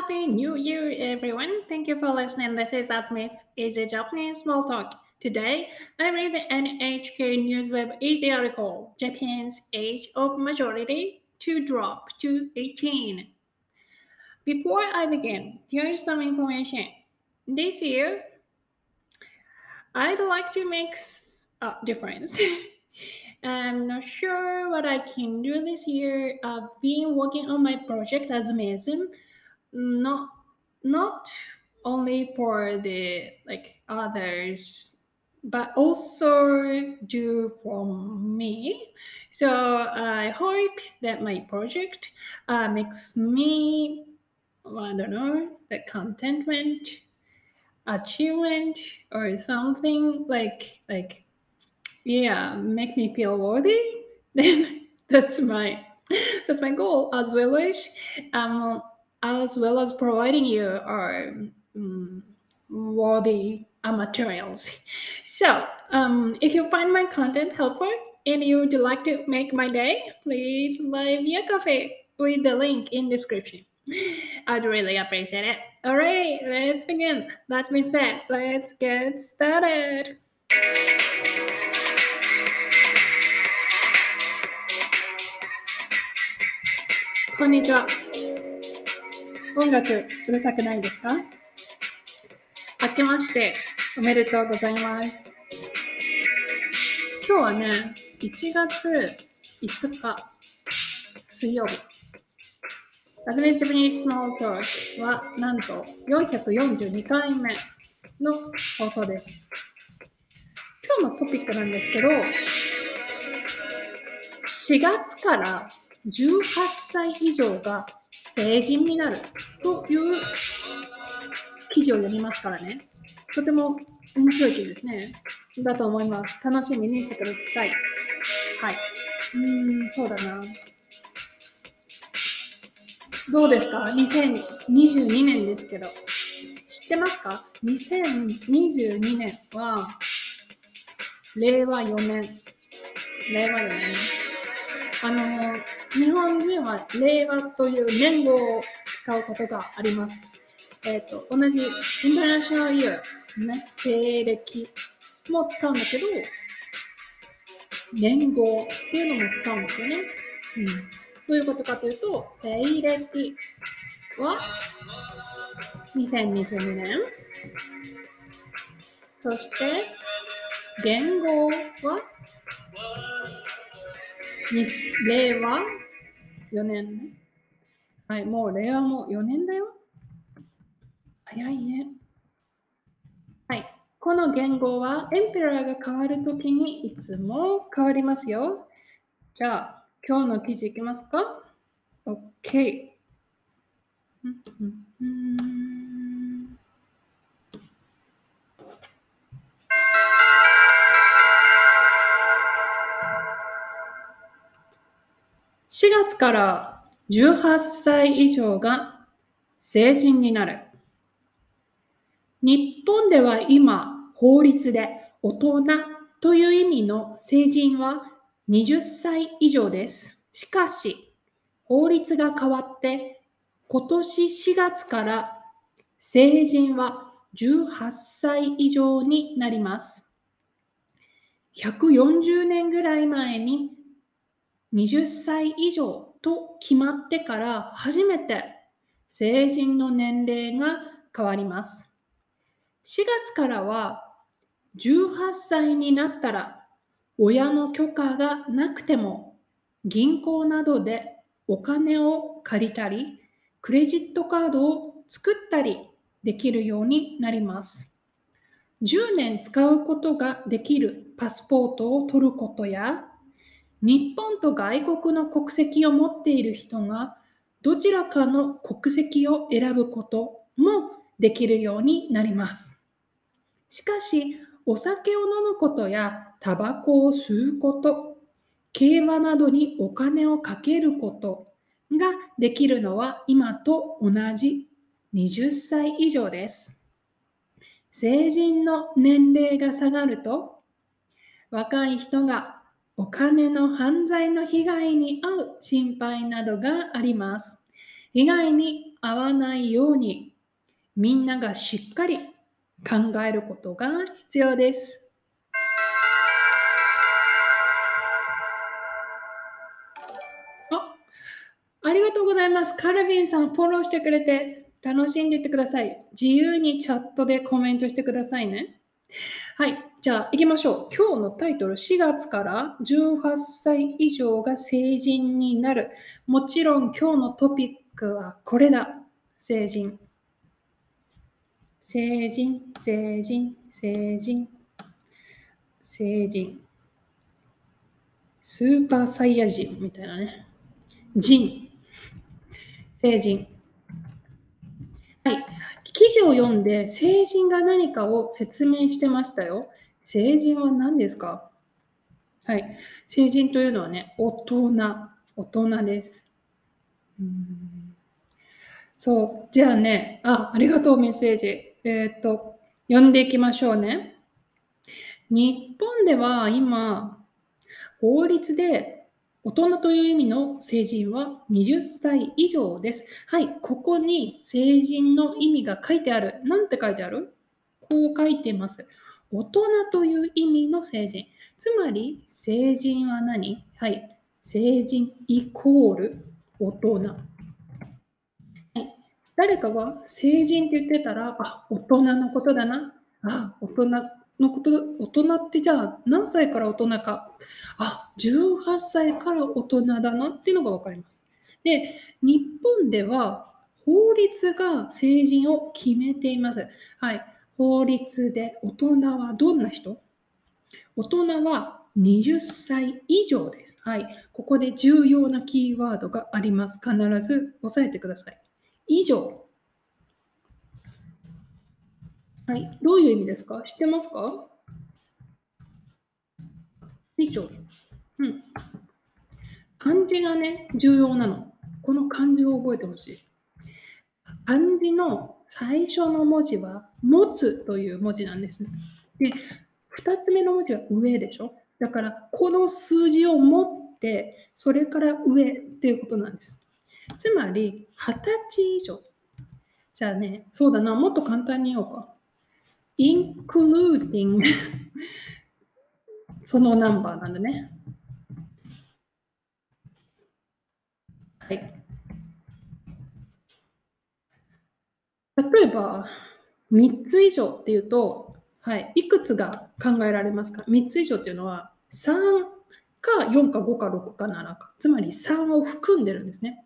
Happy New Year, everyone. Thank you for listening. This is Asmis, Easy Japanese Small Talk. Today, I read the NHK Newsweb Easy article, Japan's Age of Majority to Drop to 18. Before I begin, here's some information. This year, I'd like to make a difference. I'm not sure what I can do this year. I've been working on my project as Mason, not not only for the like others, but also do for me. So I hope that my project uh, makes me, I don't know, the contentment, achievement, or something like like yeah makes me feel worthy then that's my that's my goal as well as um as well as providing you our um, worthy uh, materials. So, um, if you find my content helpful and you would like to make my day, please buy me a coffee with the link in description. I'd really appreciate it. Alright, let's begin. That's been said. Let's get started. Konnichiwa. 音楽うるさくないですか？明けましておめでとうございます。今日はね、1月5日水曜日。ラズメジャパニースモールトークはなんと442回目の放送です。今日のトピックなんですけど、4月から18歳以上が成人になるという記事を読みますからね。とても面白い記事ですね。だと思います。楽しみにしてください。はい。うーん、そうだな。どうですか ?2022 年ですけど。知ってますか ?2022 年は、令和4年。令和4年。あの、日本人は令和という年号を使うことがあります。えっ、と、同じインターナショナルイヤー、ね、西暦も使うんだけど、年号っていうのも使うんですよね。うん。どういうことかというと、西暦は2022年。そして、元号は令和4年ね。はい、もう令和も4年だよ。早いね。はい。この言語はエンペラーが変わるときにいつも変わりますよ。じゃあ、今日の記事いきますか ?OK。うんうんうん4月から18歳以上が成人になる。日本では今、法律で大人という意味の成人は20歳以上です。しかし、法律が変わって今年4月から成人は18歳以上になります。140年ぐらい前に20歳以上と決まってから初めて成人の年齢が変わります。4月からは18歳になったら親の許可がなくても銀行などでお金を借りたりクレジットカードを作ったりできるようになります。10年使うことができるパスポートを取ることや日本と外国の国籍を持っている人がどちらかの国籍を選ぶこともできるようになります。しかし、お酒を飲むことやタバコを吸うこと、競馬などにお金をかけることができるのは今と同じ20歳以上です。成人の年齢が下がると、若い人がお金の犯罪の被害に遭う心配などがあります。被害に遭わないようにみんながしっかり考えることが必要です。あありがとうございます。カルビンさん、フォローしてくれて楽しんでいってください。自由にチャットでコメントしてくださいね。はい、じゃあ行きましょう。今日のタイトル、4月から18歳以上が成人になる。もちろん今日のトピックはこれだ。成人。成人、成人、成人、成人。スーパーサイヤ人みたいなね。人。成人。はい。記事を読んで成人が何かを説明してましたよ。成人は何ですか？はい。成人というのはね、大人。大人です。うんそう。じゃあね、あ、ありがとう、メッセージ。えっ、と、読んでいきましょうね。日本では今、法律で大人という意味の成人は20歳以上です。はい、ここに成人の意味が書いてある。なんて書いてある？こう書いてます。大人という意味の成人。つまり、成人は何？はい、成人イコール大人。誰かが成人って言ってたら、あ、大人のことだな。あ、大人のこと、大人ってじゃあ何歳から大人か。あ、18歳から大人だなっていうのが分かります。で、日本では法律が成人を決めています。はい。法律で大人はどんな人？大人は20歳以上です。はい。ここで重要なキーワードがあります。必ず押さえてください。以上。はい。どういう意味ですか？知ってますか？以上。うん。漢字がね、重要なの。この漢字を覚えてほしい。漢字の最初の文字は、持つという文字なんです。で、2つ目の文字は上でしょ？だから、この数字を持って、それから上っていうことなんです。つまり、二十歳以上。じゃあね、そうだな、もっと簡単に言おうか。including そのナンバーなんだね。はい。例えば、3つ以上っていうと、はい、いくつが考えられますか ?3 つ以上っていうのは、3か4か5か6か7か。つまり3を含んでるんですね。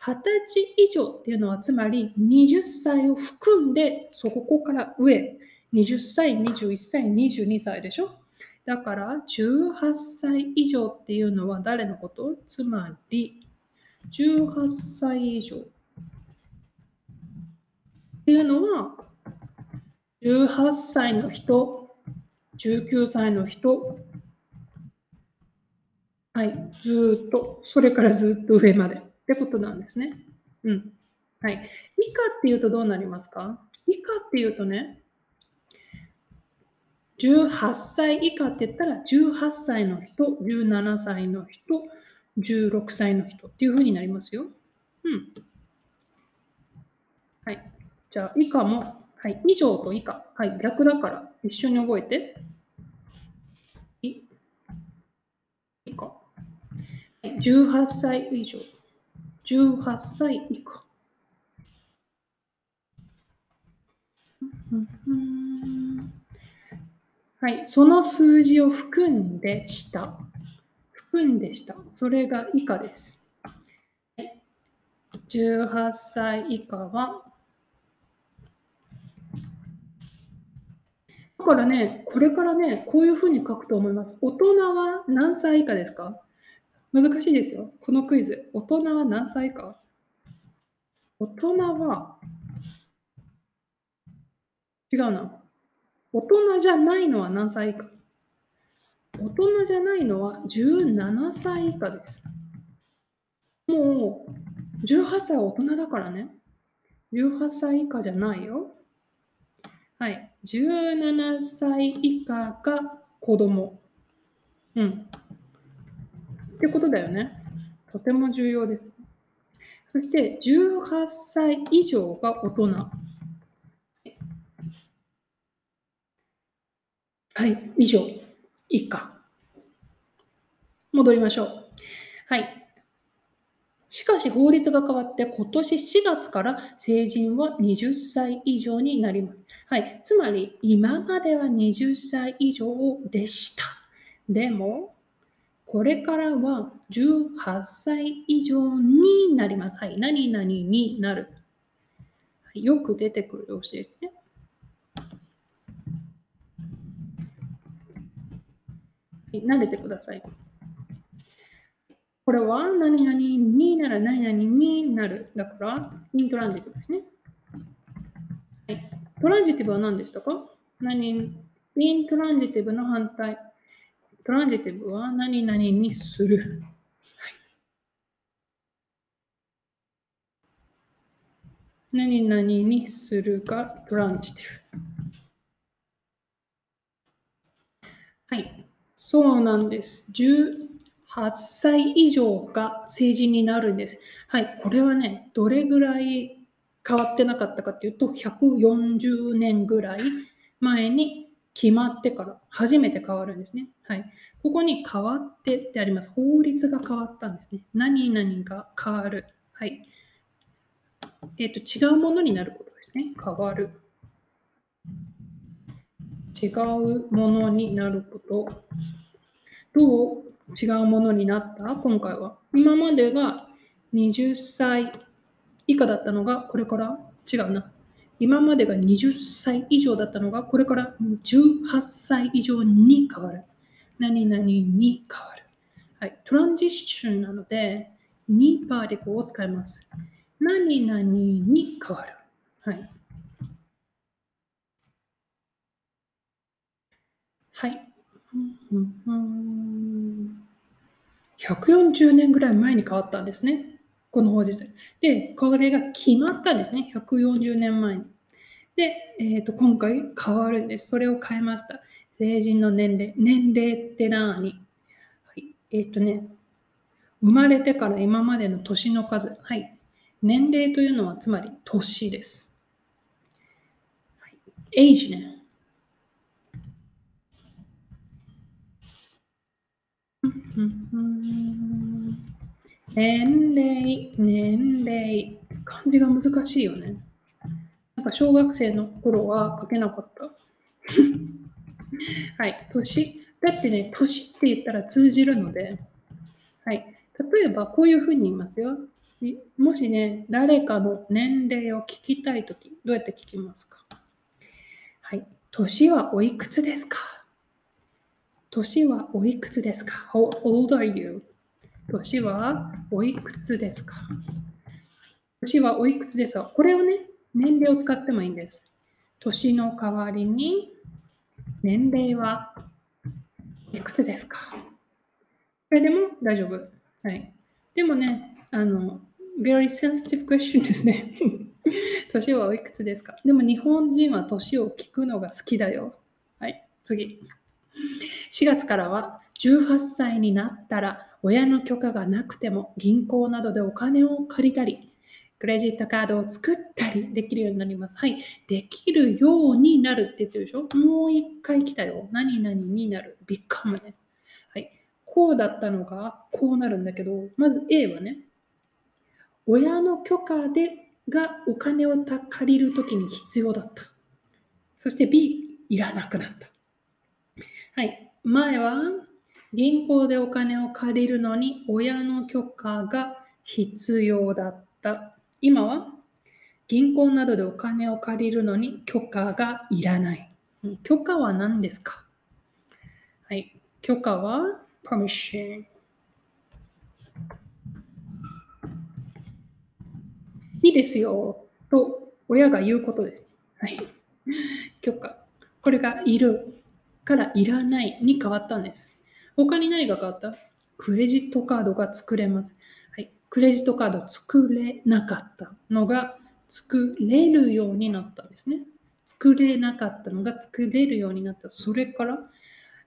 20歳以上っていうのはつまり20歳を含んでそこから上20歳21歳22歳でしょ？だから18歳以上っていうのは誰のこと？つまり18歳以上っていうのは18歳の人19歳の人はいずっとそれからずっと上までってことなんですね。うん。はい。以下っていうとどうなりますか？以下っていうとね、18歳以下って言ったら18歳の人、17歳の人、16歳の人っていうふうになりますよ。うん。はい。じゃあ、以下も、はい。以上と以下。はい。逆だから一緒に覚えて。以下。18歳以上。18歳以下。はい、その数字を含んで下。含んで下。それが以下です。18歳以下は、だからね、これからね、こういうふうに書くと思います。大人は何歳以下ですか？難しいですよ。このクイズ。大人は何歳か？大人は、違うな。大人じゃないのは何歳か大人じゃないのは17歳以下です。もう、18歳は大人だからね。18歳以下じゃないよ。はい。17歳以下が子供。うん。ってことだよね。とても重要です。そして18歳以上が大人。はい、以上、以下。戻りましょう。はい。しかし法律が変わって今年4月から成人は20歳以上になります。はい。つまり今までは20歳以上でした。でも、これからは18歳以上になります。はい。何々になる。よく出てくる動詞ですね。慣れてください。これは何々になる、何々になる。だから、イントランジティブですね。はい、トランジティブは何でしたか？何イントランジティブの反対。トランジティブは何々にする。はい、何々にするがトランジティブ。はい。そうなんです。8歳以上が成人になるんです。はい、これはね、どれぐらい変わってなかったかっていうと、140年ぐらい前に決まってから初めて変わるんですね。はい、ここに変わってってあります。法律が変わったんですね。何々が変わる。はい。えっ、ー、と、違うものになることですね。変わる。違うものになること。どう？違うものになった？今回は。今までが20歳以下だったのが、これから？違うな。今までが20歳以上だったのが、これから？18歳以上に変わる。何々に変わる。はい。トランジッションなので、2パーティクルを使います。何々に変わる。はい。はい。140年ぐらい前に変わったんですね。この法律。で、これが決まったんですね。140年前に。で、えーと、今回変わるんです。それを変えました。成人の年齢。年齢って何、はい、えっ、ー、とね、生まれてから今までの年の数。はい。年齢というのはつまり年です。はい、エイジね。年齢、年齢。漢字が難しいよね。なん。か小学生の頃は書けなかった。はい、年。だってね、年って言ったら通じるので、はい。例えばこういうふうに言いますよ。もしね、誰かの年齢を聞きたいとき、どうやって聞きますかはい。年はおいくつですか年はおいくつですか ?How old are you? 年はおいくつですか？年はおいくつですか？これをね、年齢を使ってもいいんです。年の代わりに、年齢はいくつですか？これでも大丈夫。はい。でもね、あの、very sensitive question ですね。年はおいくつですか？でも日本人は年を聞くのが好きだよ。はい、次。4月からは18歳になったら親の許可がなくても銀行などでお金を借りたり、クレジットカードを作ったりできるようになります。はい。できるようになるって言ってるでしょ？もう一回来たよ。何々になる。ビッカムね。はい。こうだったのがこうなるんだけど、まず A はね、親の許可でがお金を借りるときに必要だった。そして B、いらなくなった。はい。前は銀行でお金を借りるのに親の許可が必要だった。今は銀行などでお金を借りるのに許可がいらない。許可は何ですか？はい。許可は permission。いいですよと親が言うことです。はい。許可。これがいる。からいらないに変わったんです。他に何が変わった？クレジットカードが作れます。はい、クレジットカード作れなかったのが作れるようになったんですね。作れなかったのが作れるようになった。それから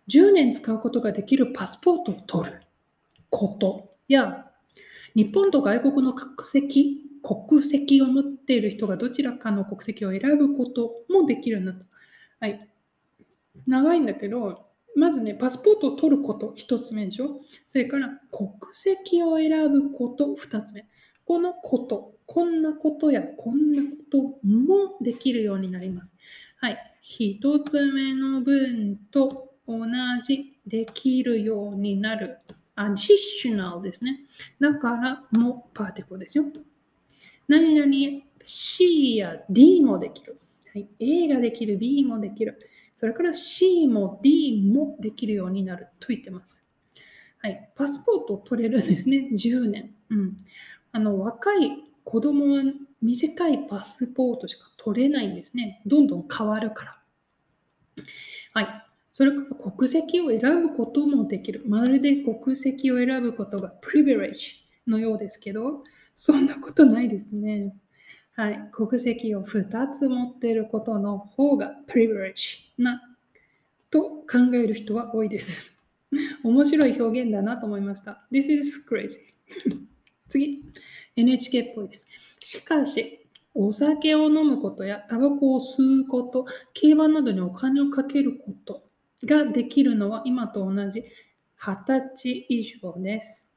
10年使うことができるパスポートを取ることや日本と外国の国籍、国籍を持っている人がどちらかの国籍を選ぶこともできるようになった。はい。長いんだけど、まずね、パスポートを取ること、1つ目でしょ。それから国籍を選ぶこと、2つ目。このこと、こんなことやこんなこともできるようになります。はい。1つ目の文と同じできるようになる。アディショナルですね。だからもパーティコですよ。何々 C や D もできる。はい、A ができる、B もできる。それから C も D もできるようになると言ってます。はい、パスポートを取れるんですね、10年。うん、あの若い子供は短いパスポートしか取れないんですね。どんどん変わるから。はい。それから国籍を選ぶこともできる。まるで国籍を選ぶことがプリビレッジのようですけど、そんなことないですね。はい。国籍を2つ持っていることの方がプリビレッジなと考える人は多いです。面白い表現だなと思いました。This is crazy. 次。NHK っぽいです。しかし、お酒を飲むことやタバコを吸うこと、競馬などにお金をかけることができるのは今と同じ20歳以上です。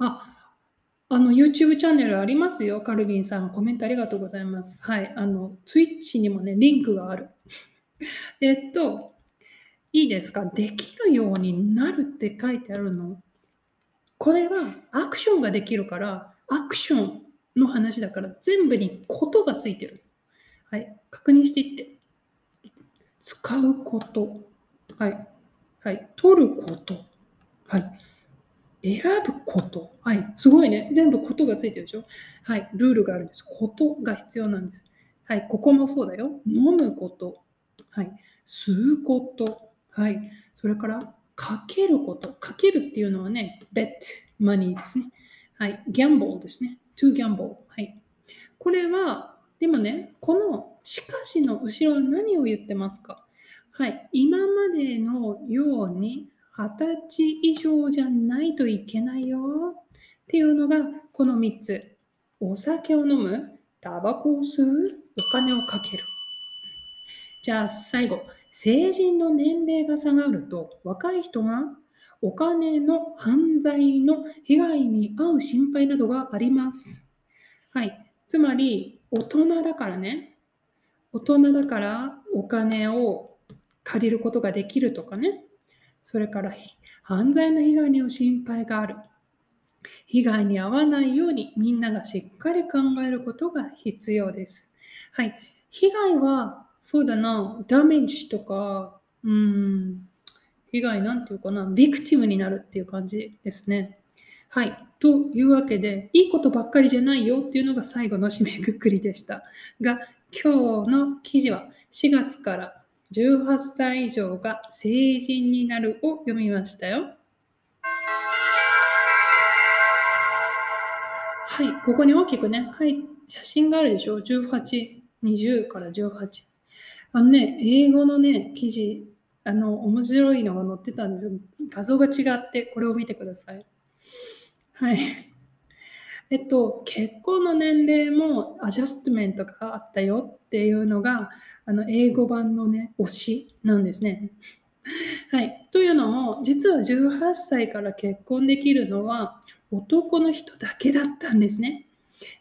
あ、あの YouTube チャンネルありますよ。カルビンさん、コメントありがとうございます。はい。あの、Twitch にもね、リンクがある。えっと、いいですか？できるようになるって書いてあるの。これはアクションができるから、アクションの話だから全部にことがついてる。はい。確認していって。使うこと。はい。はい。取ること。はい。選ぶこと。はい。すごいね。全部ことがついてるでしょ？はい。ルールがあるんです。ことが必要なんです。はい。ここもそうだよ。飲むこと。はい。吸うこと。はい。それから、かけること。かけるっていうのはね、bet money ですね。はい。ギャンボーですね。to gamble。はい。これは、でもね、このしかしの後ろは何を言ってますか？はい。今までのように二十歳以上じゃないといけないよっていうのがこの3つ。お酒を飲む、タバコを吸う、お金をかける。じゃあ最後、成人の年齢が下がると若い人がお金の犯罪の被害に遭う心配などがあります。はい。つまり、大人だからね。大人だからお金を借りることができるとかね。それから犯罪の被害に遭う心配がある。被害に遭わないようにみんながしっかり考えることが必要です。はい。被害は、そうだな、ダメージとか、うん、被害なんていうかな、ビクティムになるっていう感じですね。はい。というわけで、いいことばっかりじゃないよっていうのが最後の締めくくりでした。が、今日の記事は4月から18歳以上が成人になるを読みましたよ。はい、ここに大きくね、写真があるでしょ ?18、20から18。あのね、英語のね、記事あの、面白いのが載ってたんです画像が違って、これを見てください。はい。えっと、結婚の年齢もアジャストメントがあったよっていうのが、あの、英語版のね、推しなんですね。はい。というのも、実は18歳から結婚できるのは男の人だけだったんですね。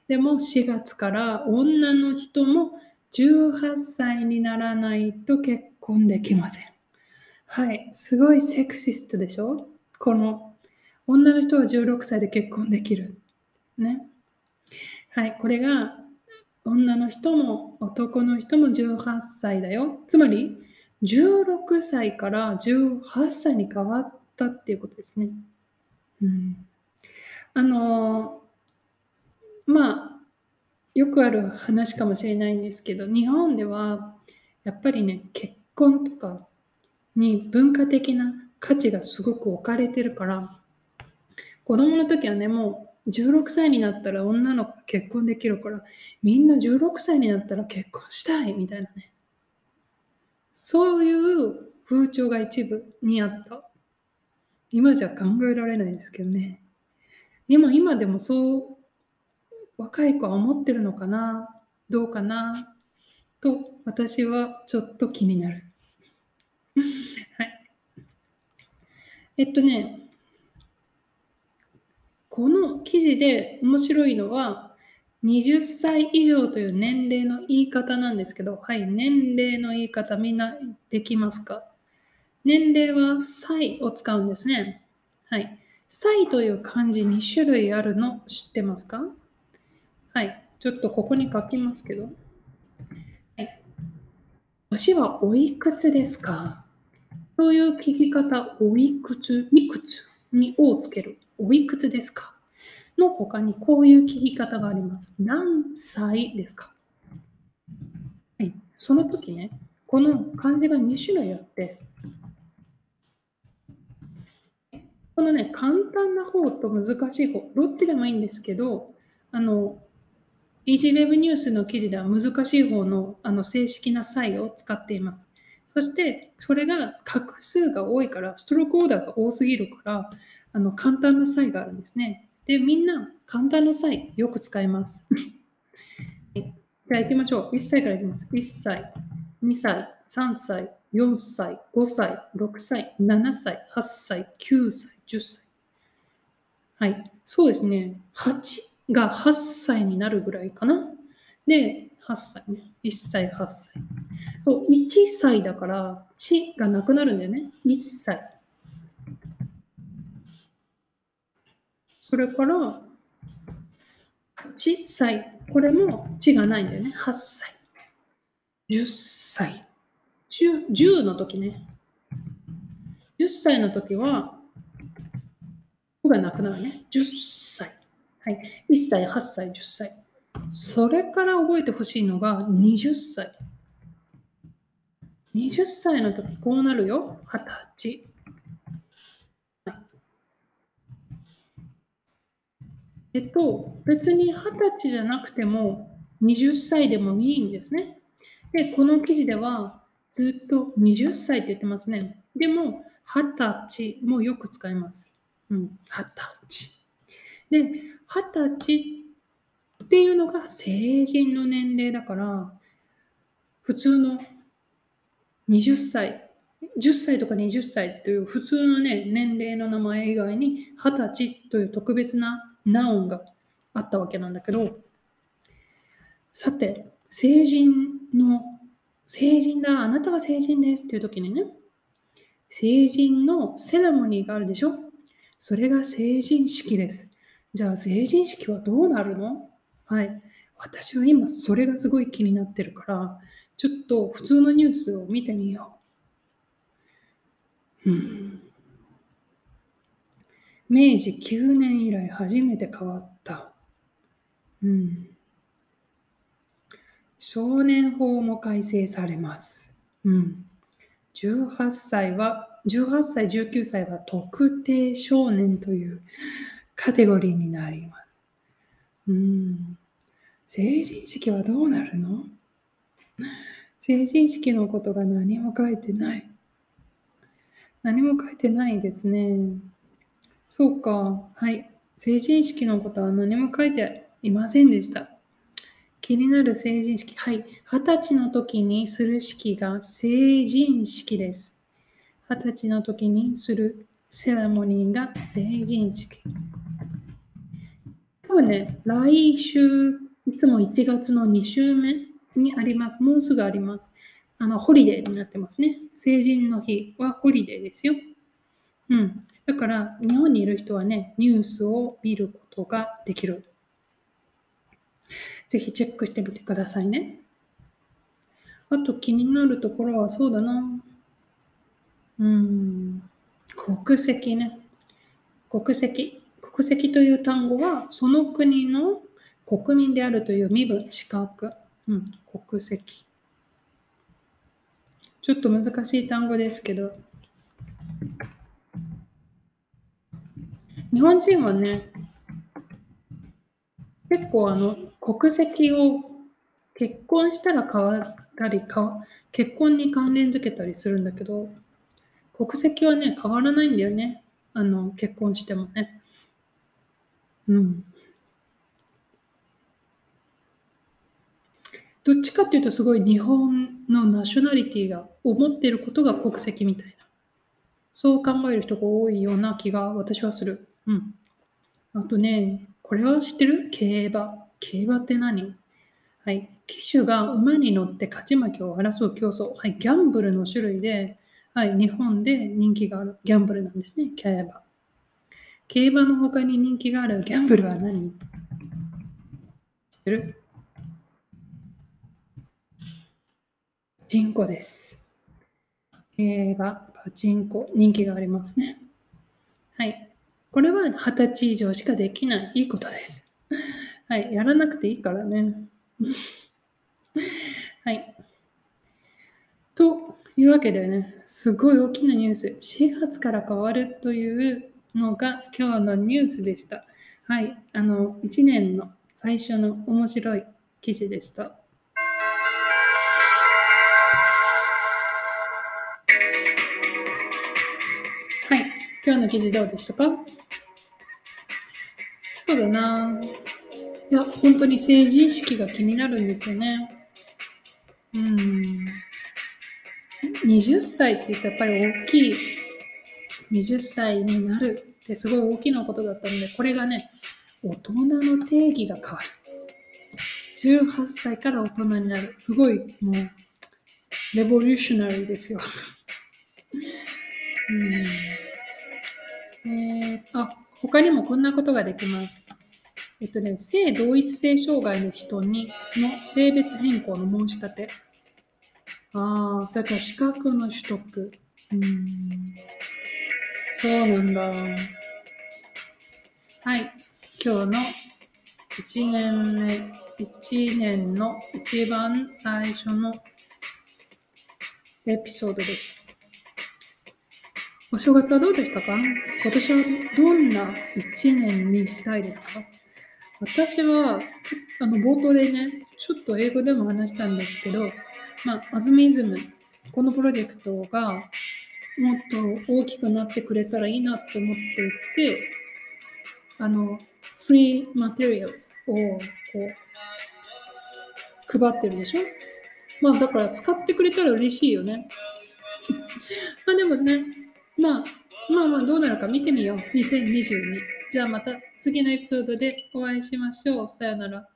でも4月から女の人も18歳にならないと結婚できません。はい、すごいセクシストでしょ？この女の人は16歳で結婚できる。ね。はい、これが女の人も男の人も18歳だよ。つまり16歳から18歳に変わったっていうことですね。うん、あのまあよくある話かもしれないんですけど日本ではやっぱりね結婚とかに文化的な価値がすごく置かれてるから子供の時はねもう16歳になったら女の子結婚できるからみんな16歳になったら結婚したいみたいなね。そういう風潮が一部にあった。今じゃ考えられないですけどね。でも今でもそう若い子は思ってるのかな？どうかな？と私はちょっと気になる。はい。えっとね、この記事で面白いのは、20歳以上という年齢の言い方なんですけど、はい、年齢の言い方みんなできますか？年齢は歳を使うんですね。はい。歳という漢字2種類あるの知ってますか？はい。ちょっとここに書きますけど。はい。年はおいくつですか？という聞き方、おいくつ、いくつにをつける。おいくつですか？の他にこういう聞き方があります。何歳ですか？はい。その時ね、この漢字が2種類あって、このね、簡単な方と難しい方、どっちでもいいんですけど、あの、EasyWeb ニュースの記事では難しい方のあの正式な際を使っています。そして、それが画数が多いから、ストロークオーダーが多すぎるから、あの簡単な際があるんですね。で、みんな簡単な際、よく使います。じゃあ行きましょう。1歳からいきます。1歳、2歳、3歳、4歳、5歳、6歳、7歳、8歳、9歳、10歳。はい。そうですね。8が8歳になるぐらいかな。で、8歳ね。1歳、8歳。そう、1歳だから、地がなくなるんだよね。1歳。それから、8歳。これも地がないんだよね。8歳。10歳。10, 10の時ね。10歳の時は、がなくなるね。10歳。はい。1歳、8歳、10歳。それから覚えてほしいのが20歳。20歳の時こうなるよ。20歳。えっと、別に20歳じゃなくても20歳でもいいんですね。で、この記事ではずっと20歳って言ってますね。でも、20歳もよく使います。うん、20歳。で、20歳っていうのが成人の年齢だから、普通の20歳、10歳とか20歳という普通のね、年齢の名前以外に、20歳という特別なナオンがあったわけなんだけど、さて、成人の、成人だ、あなたは成人ですっていう時にね、成人のセレモニーがあるでしょ？それが成人式です。じゃあ成人式はどうなるの？はい。私は今それがすごい気になってるから、ちょっと普通のニュースを見てみよう。うん明治9年以来初めて変わった。うん。少年法も改正されます。うん。18歳は、18歳、19歳は特定少年というカテゴリーになります。うん。成人式はどうなるの？成人式のことが何も書いてない。何も書いてないですね。そうか。はい。成人式のことは何も書いていませんでした。気になる成人式。はい。二十歳の時にする式が成人式です。二十歳の時にするセレモニーが成人式。多分ね、来週、いつも1月の2週目にあります。もうすぐあります。あの、ホリデーになってますね。成人の日はホリデーですよ。うん。だから、日本にいる人はね、ニュースを見ることができる。ぜひチェックしてみてくださいね。あと気になるところはそうだな。うん。国籍ね。国籍。国籍という単語は、その国の国民であるという身分、資格。うん。国籍。ちょっと難しい単語ですけど、日本人はね、結構あの国籍を結婚したら変わったりか、結婚に関連づけたりするんだけど、国籍はね、変わらないんだよね。あの結婚してもね。うん。どっちかっていうとすごい日本のナショナリティが思っていることが国籍みたいな。そう考える人が多いような気が私はする。うん。あとね、これは知ってる？競馬。競馬って何？はい。騎手が馬に乗って勝ち負けを争う競争。はい。ギャンブルの種類で、はい。日本で人気があるギャンブルなんですね。競馬。競馬の他に人気があるギャンブルは何？知ってる？パチンコです。競馬、パチンコ、人気がありますね。はい。これは二十歳以上しかできないいいことです。はい。やらなくていいからね。はい。というわけでね、すごい大きなニュース。4月から変わるというのが今日のニュースでした。はい。あの、1年の最初の面白い記事でした。はい。今日の記事どうでしたか？そうだな。いや、本当に政治意識が気になるんですよね。うん。20歳って言ったらやっぱり大きい。20歳になるってすごい大きなことだったので、これがね、大人の定義が変わる。18歳から大人になる。すごい、もう、レボリューショナリーですよ。うんえー、あ、他にもこんなことができます。えっとね、性同一性障害の人にの性別変更の申し立て。ああ、それから資格の取得。うん、そうなんだ。はい、今日の1年目、1年の一番最初のエピソードでした。お正月はどうでしたか？今年はどんな1年にしたいですか？私は、あの冒頭でね、ちょっと英語でも話したんですけど、まあ、アズミズム、このプロジェクトがもっと大きくなってくれたらいいなって思っていて、あの、フリーマテリアルズをこう、配ってるでしょ？まあだから使ってくれたら嬉しいよね。まあでもね、まあ、まあまあどうなるか見てみよう。2022。じゃあまた次のエピソードでお会いしましょう。さよなら。